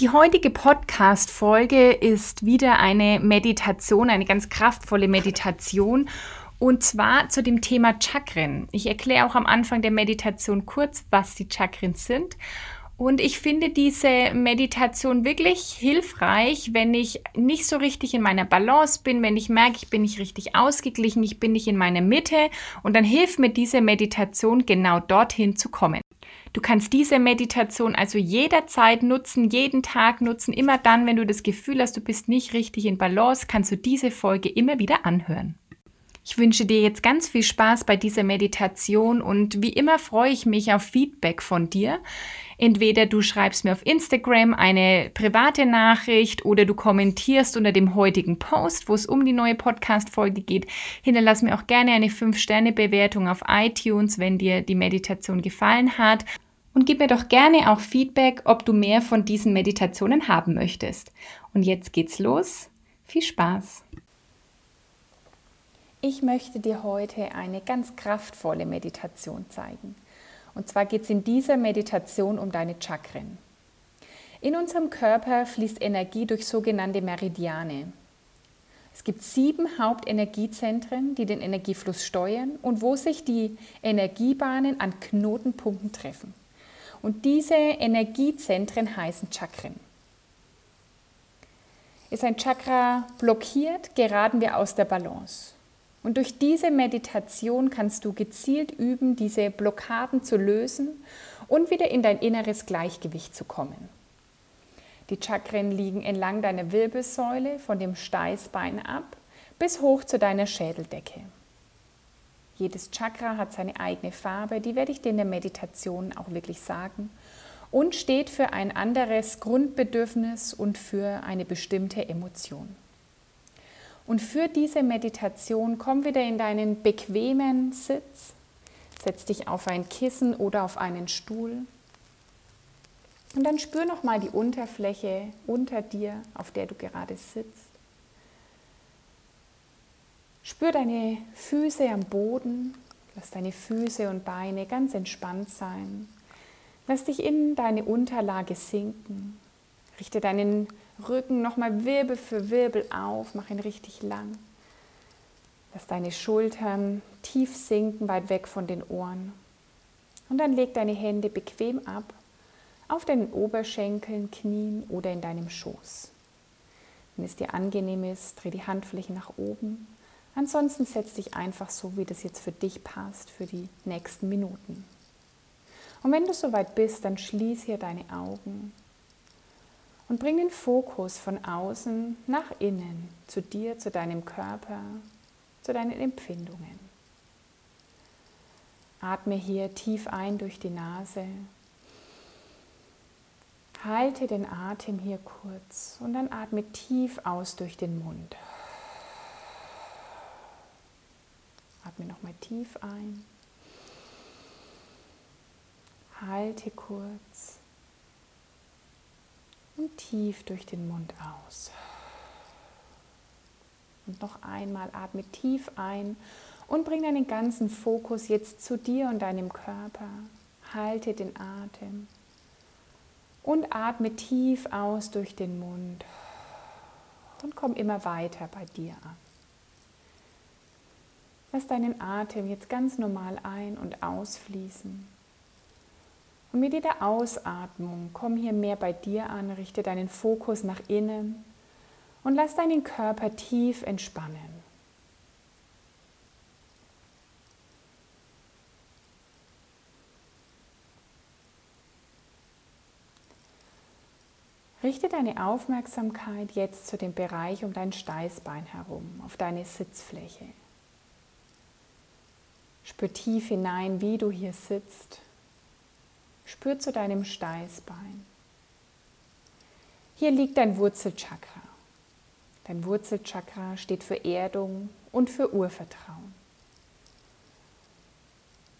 Die heutige Podcast-Folge ist wieder eine Meditation, eine ganz kraftvolle Meditation. Und zwar zu dem Thema Chakren. Ich erkläre auch am Anfang der Meditation kurz, was die Chakren sind. Und ich finde diese Meditation wirklich hilfreich, wenn ich nicht so richtig in meiner Balance bin, wenn ich merke, ich bin nicht richtig ausgeglichen, ich bin nicht in meiner Mitte. Und dann hilft mir diese Meditation genau dorthin zu kommen. Du kannst diese Meditation also jederzeit nutzen, jeden Tag nutzen. Immer dann, wenn du das Gefühl hast, du bist nicht richtig in Balance, kannst du diese Folge immer wieder anhören. Ich wünsche dir jetzt ganz viel Spaß bei dieser Meditation und wie immer freue ich mich auf Feedback von dir. Entweder du schreibst mir auf Instagram eine private Nachricht oder du kommentierst unter dem heutigen Post, wo es um die neue Podcast-Folge geht. Hinterlass mir auch gerne eine 5-Sterne-Bewertung auf iTunes, wenn dir die Meditation gefallen hat. Und gib mir doch gerne auch Feedback, ob du mehr von diesen Meditationen haben möchtest. Und jetzt geht's los. Viel Spaß! Ich möchte dir heute eine ganz kraftvolle Meditation zeigen. Und zwar geht es in dieser Meditation um deine Chakren. In unserem Körper fließt Energie durch sogenannte Meridiane. Es gibt sieben Hauptenergiezentren, die den Energiefluss steuern und wo sich die Energiebahnen an Knotenpunkten treffen. Und diese Energiezentren heißen Chakren. Ist ein Chakra blockiert, geraten wir aus der Balance. Und durch diese Meditation kannst du gezielt üben, diese Blockaden zu lösen und wieder in dein inneres Gleichgewicht zu kommen. Die Chakren liegen entlang deiner Wirbelsäule von dem Steißbein ab bis hoch zu deiner Schädeldecke. Jedes Chakra hat seine eigene Farbe, die werde ich dir in der Meditation auch wirklich sagen, und steht für ein anderes Grundbedürfnis und für eine bestimmte Emotion. Und für diese Meditation komm wieder in deinen bequemen Sitz. Setz dich auf ein Kissen oder auf einen Stuhl. Und dann spür nochmal die Unterfläche unter dir, auf der du gerade sitzt. Spür deine Füße am Boden. Lass deine Füße und Beine ganz entspannt sein. Lass dich in deine Unterlage sinken. Richte deinen Rücken nochmal Wirbel für Wirbel auf, mach ihn richtig lang. Lass deine Schultern tief sinken, weit weg von den Ohren. Und dann leg deine Hände bequem ab auf deinen Oberschenkeln, Knien oder in deinem Schoß. Wenn es dir angenehm ist, dreh die Handflächen nach oben. Ansonsten setz dich einfach so, wie das jetzt für dich passt, für die nächsten Minuten. Und wenn du soweit bist, dann schließ hier deine Augen und bring den Fokus von außen nach innen, zu dir, zu deinem Körper, zu deinen Empfindungen. Atme hier tief ein durch die Nase. Halte den Atem hier kurz und dann atme tief aus durch den Mund. Atme nochmal tief ein. Halte kurz und tief durch den Mund aus. Und noch einmal atme tief ein und bring deinen ganzen Fokus jetzt zu dir und deinem Körper. Halte den Atem und atme tief aus durch den Mund und komm immer weiter bei dir an. Lass deinen Atem jetzt ganz normal ein- und ausfließen. Und mit jeder Ausatmung komm hier mehr bei dir an, richte deinen Fokus nach innen und lass deinen Körper tief entspannen. Richte deine Aufmerksamkeit jetzt zu dem Bereich um dein Steißbein herum, auf deine Sitzfläche. Spür tief hinein, wie du hier sitzt Spür zu deinem Steißbein. Hier liegt dein Wurzelchakra. Dein Wurzelchakra steht für Erdung und für Urvertrauen.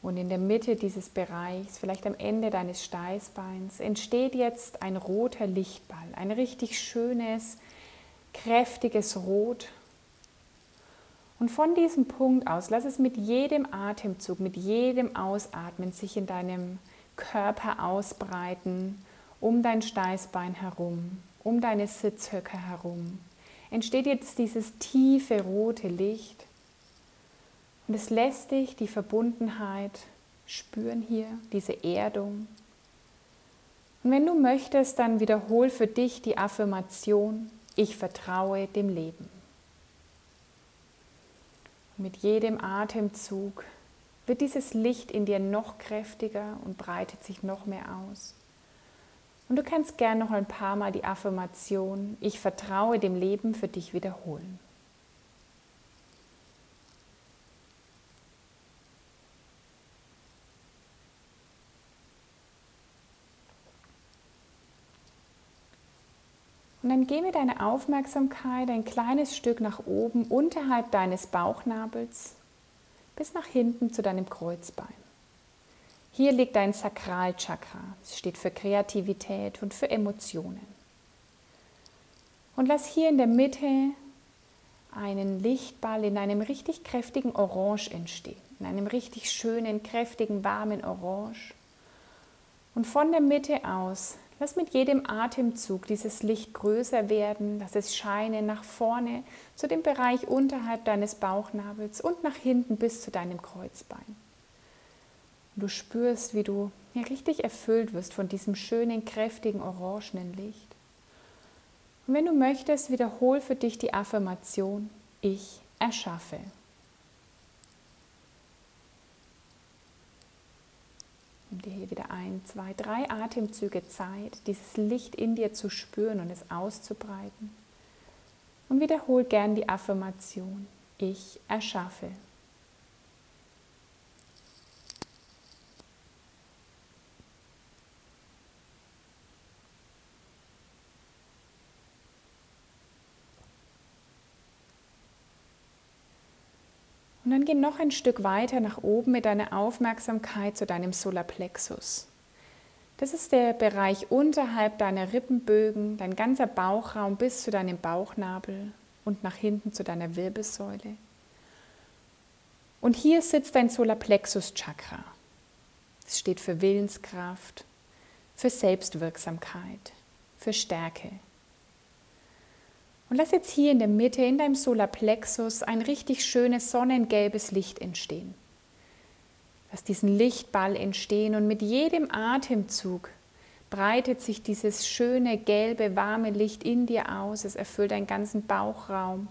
Und in der Mitte dieses Bereichs, vielleicht am Ende deines Steißbeins, entsteht jetzt ein roter Lichtball, ein richtig schönes, kräftiges Rot. Und von diesem Punkt aus, lass es mit jedem Atemzug, mit jedem Ausatmen sich in deinem Körper ausbreiten, um dein Steißbein herum, um deine Sitzhöcker herum. Entsteht jetzt dieses tiefe rote Licht und es lässt dich die Verbundenheit spüren hier, diese Erdung. Und wenn du möchtest, dann wiederhol für dich die Affirmation, ich vertraue dem Leben. Mit jedem Atemzug wird dieses Licht in dir noch kräftiger und breitet sich noch mehr aus. Und du kannst gern noch ein paar Mal die Affirmation, ich vertraue dem Leben für dich wiederholen. Und dann geh mit deiner Aufmerksamkeit ein kleines Stück nach oben unterhalb deines Bauchnabels bis nach hinten zu deinem Kreuzbein. Hier liegt dein Sakralchakra. Es steht für Kreativität und für Emotionen. Und lass hier in der Mitte einen Lichtball in einem richtig kräftigen Orange entstehen. In einem richtig schönen, kräftigen, warmen Orange. Und von der Mitte aus Lass mit jedem Atemzug dieses Licht größer werden, lass es scheinen nach vorne zu dem Bereich unterhalb deines Bauchnabels und nach hinten bis zu deinem Kreuzbein. Du spürst, wie du ja, richtig erfüllt wirst von diesem schönen, kräftigen, orangenen Licht. Und wenn du möchtest, wiederhol für dich die Affirmation, ich erschaffe. Dir hier wieder ein, zwei, drei Atemzüge Zeit, dieses Licht in dir zu spüren und es auszubreiten. Und wiederhol gern die Affirmation, ich erschaffe. Und dann geh noch ein Stück weiter nach oben mit deiner Aufmerksamkeit zu deinem Solarplexus. Das ist der Bereich unterhalb deiner Rippenbögen, dein ganzer Bauchraum bis zu deinem Bauchnabel und nach hinten zu deiner Wirbelsäule. Und hier sitzt dein Solarplexus-Chakra. Es steht für Willenskraft, für Selbstwirksamkeit, für Stärke. Und lass jetzt hier in der Mitte, in deinem Solarplexus, ein richtig schönes sonnengelbes Licht entstehen. Lass diesen Lichtball entstehen und mit jedem Atemzug breitet sich dieses schöne, gelbe, warme Licht in dir aus. Es erfüllt deinen ganzen Bauchraum.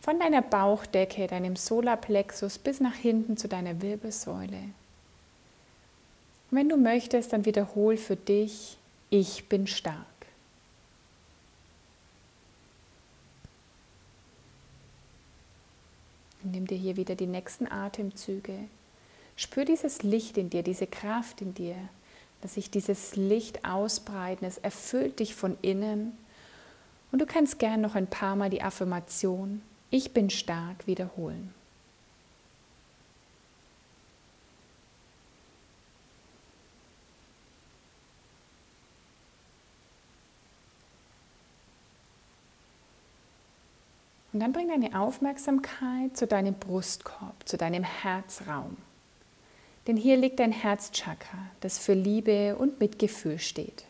Von deiner Bauchdecke, deinem Solarplexus bis nach hinten zu deiner Wirbelsäule. Und wenn du möchtest, dann wiederhol für dich, ich bin stark. Nimm dir hier wieder die nächsten Atemzüge. Spür dieses Licht in dir, diese Kraft in dir, dass sich dieses Licht ausbreiten. Es erfüllt dich von innen. Und du kannst gern noch ein paar Mal die Affirmation Ich bin stark wiederholen. Und dann bring deine Aufmerksamkeit zu deinem Brustkorb, zu deinem Herzraum. Denn hier liegt dein Herzchakra, das für Liebe und Mitgefühl steht.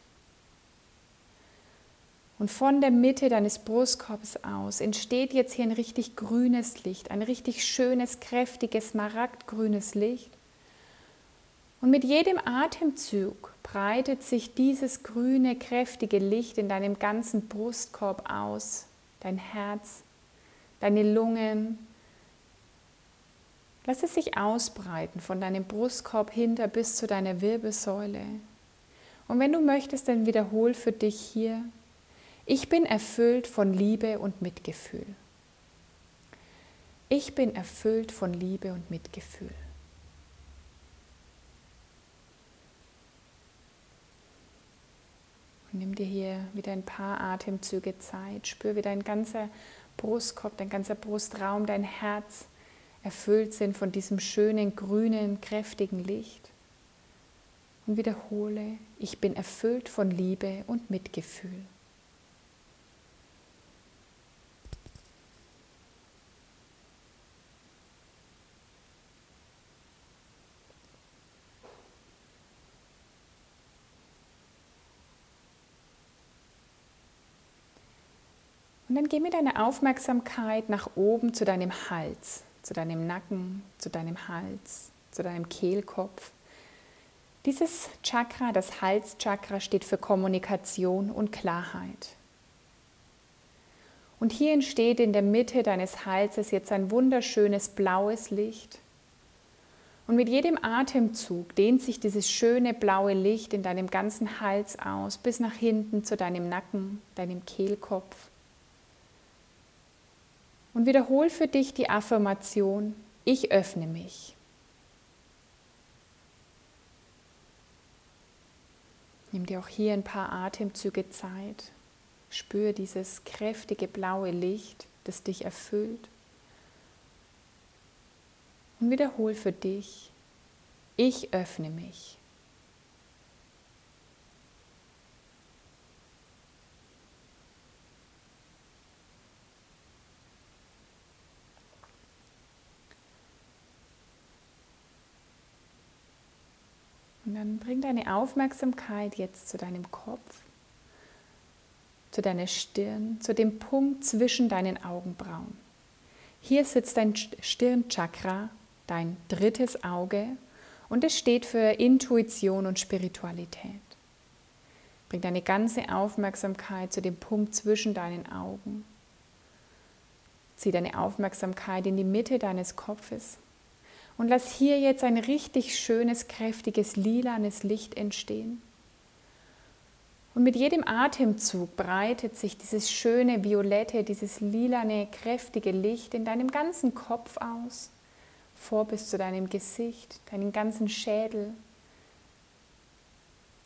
Und von der Mitte deines Brustkorbs aus entsteht jetzt hier ein richtig grünes Licht, ein richtig schönes, kräftiges, smaragdgrünes Licht. Und mit jedem Atemzug breitet sich dieses grüne, kräftige Licht in deinem ganzen Brustkorb aus, dein Herz, deine Lungen. Lass es sich ausbreiten von deinem Brustkorb hinter bis zu deiner Wirbelsäule. Und wenn du möchtest, dann wiederhol für dich hier, ich bin erfüllt von Liebe und Mitgefühl. Ich bin erfüllt von Liebe und Mitgefühl. Und nimm dir hier wieder ein paar Atemzüge Zeit. Spür, wie dein ganzer Brustkorb, dein ganzer Brustraum, dein Herz erfüllt sind von diesem schönen, grünen, kräftigen Licht. Und wiederhole, ich bin erfüllt von Liebe und Mitgefühl. Geh mit deiner Aufmerksamkeit nach oben zu deinem Hals, zu deinem Nacken, zu deinem Hals, zu deinem Kehlkopf. Dieses Chakra, das Halschakra, steht für Kommunikation und Klarheit. Und hier entsteht in der Mitte deines Halses jetzt ein wunderschönes blaues Licht. Und mit jedem Atemzug dehnt sich dieses schöne blaue Licht in deinem ganzen Hals aus, bis nach hinten zu deinem Nacken, deinem Kehlkopf. Und wiederhol für dich die Affirmation, ich öffne mich. Nimm dir auch hier ein paar Atemzüge Zeit. Spür dieses kräftige blaue Licht, das dich erfüllt. Und wiederhol für dich, ich öffne mich. Dann bring deine Aufmerksamkeit jetzt zu deinem Kopf, zu deiner Stirn, zu dem Punkt zwischen deinen Augenbrauen. Hier sitzt dein Stirnchakra, dein drittes Auge, und es steht für Intuition und Spiritualität. Bring deine ganze Aufmerksamkeit zu dem Punkt zwischen deinen Augen. Zieh deine Aufmerksamkeit in die Mitte deines Kopfes und lass hier jetzt ein richtig schönes, kräftiges, lilanes Licht entstehen. Und mit jedem Atemzug breitet sich dieses schöne, violette, dieses lilane, kräftige Licht in deinem ganzen Kopf aus, vor bis zu deinem Gesicht, deinen ganzen Schädel.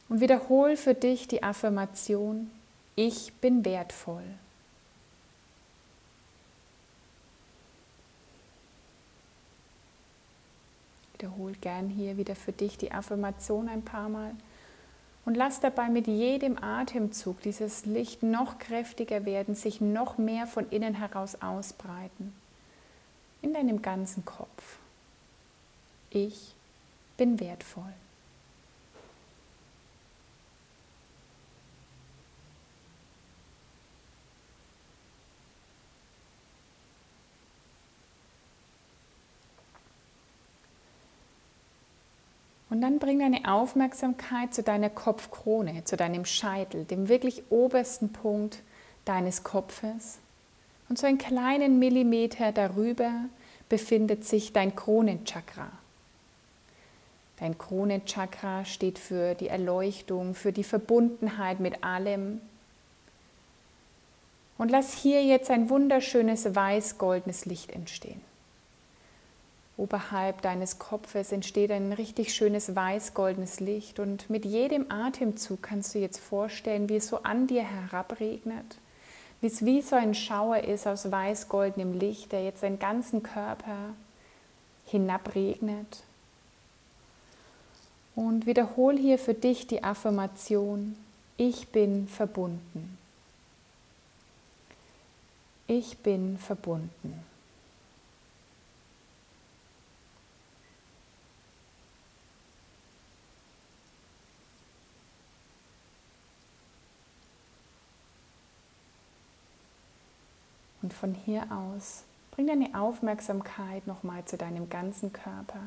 Und wiederhol für dich die Affirmation, ich bin wertvoll. Wiederhol gern hier wieder für dich die Affirmation ein paar Mal und lass dabei mit jedem Atemzug dieses Licht noch kräftiger werden, sich noch mehr von innen heraus ausbreiten. In deinem ganzen Kopf. Ich bin wertvoll. Und dann bring deine Aufmerksamkeit zu deiner Kopfkrone, zu deinem Scheitel, dem wirklich obersten Punkt deines Kopfes. Und so einen kleinen Millimeter darüber befindet sich dein Kronenchakra. Dein Kronenchakra steht für die Erleuchtung, für die Verbundenheit mit allem. Und lass hier jetzt ein wunderschönes weiß-goldenes Licht entstehen. Oberhalb deines Kopfes entsteht ein richtig schönes weiß-goldenes Licht und mit jedem Atemzug kannst du jetzt vorstellen, wie es so an dir herabregnet, wie es wie so ein Schauer ist aus weiß-goldenem Licht, der jetzt deinen ganzen Körper hinabregnet. Und wiederhol hier für dich die Affirmation, ich bin verbunden. Ich bin verbunden. Von hier aus. Bring deine Aufmerksamkeit nochmal zu deinem ganzen Körper,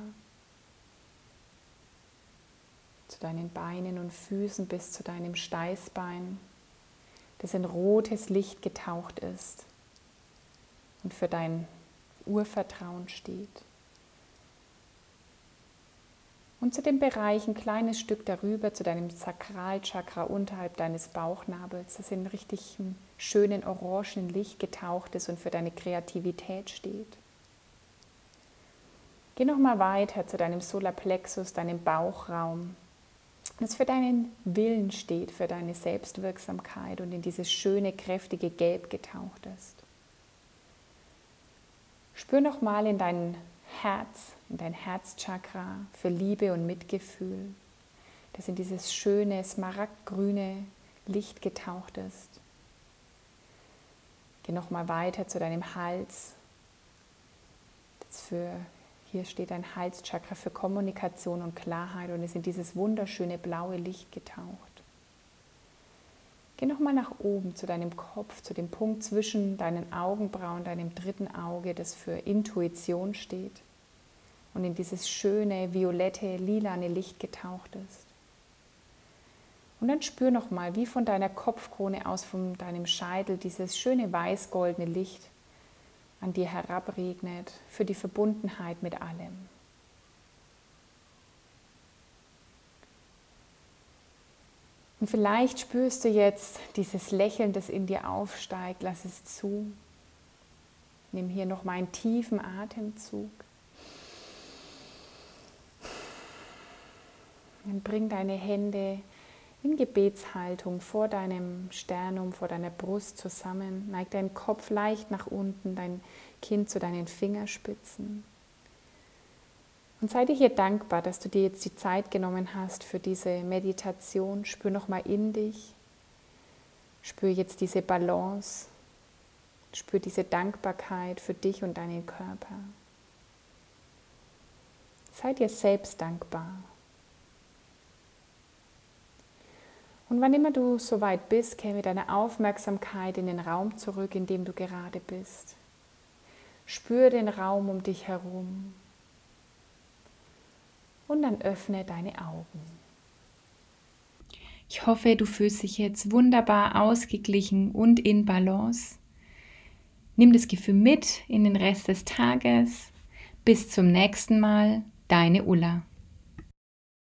zu deinen Beinen und Füßen bis zu deinem Steißbein, das in rotes Licht getaucht ist und für dein Urvertrauen steht und zu dem Bereich ein kleines Stück darüber, zu deinem Sakralchakra unterhalb deines Bauchnabels, das in richtig schönen orangen Licht getaucht ist und für deine Kreativität steht. Geh nochmal weiter zu deinem Solarplexus, deinem Bauchraum, das für deinen Willen steht, für deine Selbstwirksamkeit und in dieses schöne, kräftige Gelb getaucht ist. Spür nochmal in dein Herz, in dein Herzchakra für Liebe und Mitgefühl, das in dieses schöne, smaragdgrüne Licht getaucht ist. Geh nochmal weiter zu deinem Hals, das für hier steht ein Halschakra für Kommunikation und Klarheit und ist in dieses wunderschöne blaue Licht getaucht. Geh nochmal nach oben zu deinem Kopf, zu dem Punkt zwischen deinen Augenbrauen, deinem dritten Auge, das für Intuition steht und in dieses schöne, violette, lilane Licht getaucht ist. Und dann spür nochmal, wie von deiner Kopfkrone aus, von deinem Scheitel, dieses schöne weiß-goldene Licht an dir herabregnet für die Verbundenheit mit allem. Und vielleicht spürst du jetzt dieses Lächeln, das in dir aufsteigt. Lass es zu. Nimm hier noch mal einen tiefen Atemzug. Und bring deine Hände in Gebetshaltung vor deinem Sternum, vor deiner Brust zusammen. Neig deinen Kopf leicht nach unten, dein Kinn zu deinen Fingerspitzen. Und sei dir hier dankbar, dass du dir jetzt die Zeit genommen hast für diese Meditation. Spür nochmal in dich. Spür jetzt diese Balance. Spür diese Dankbarkeit für dich und deinen Körper. Sei dir selbst dankbar. Und wann immer du soweit bist, käme deine Aufmerksamkeit in den Raum zurück, in dem du gerade bist. Spür den Raum um dich herum. Und dann öffne deine Augen. Ich hoffe, du fühlst dich jetzt wunderbar ausgeglichen und in Balance. Nimm das Gefühl mit in den Rest des Tages. Bis zum nächsten Mal, deine Ulla.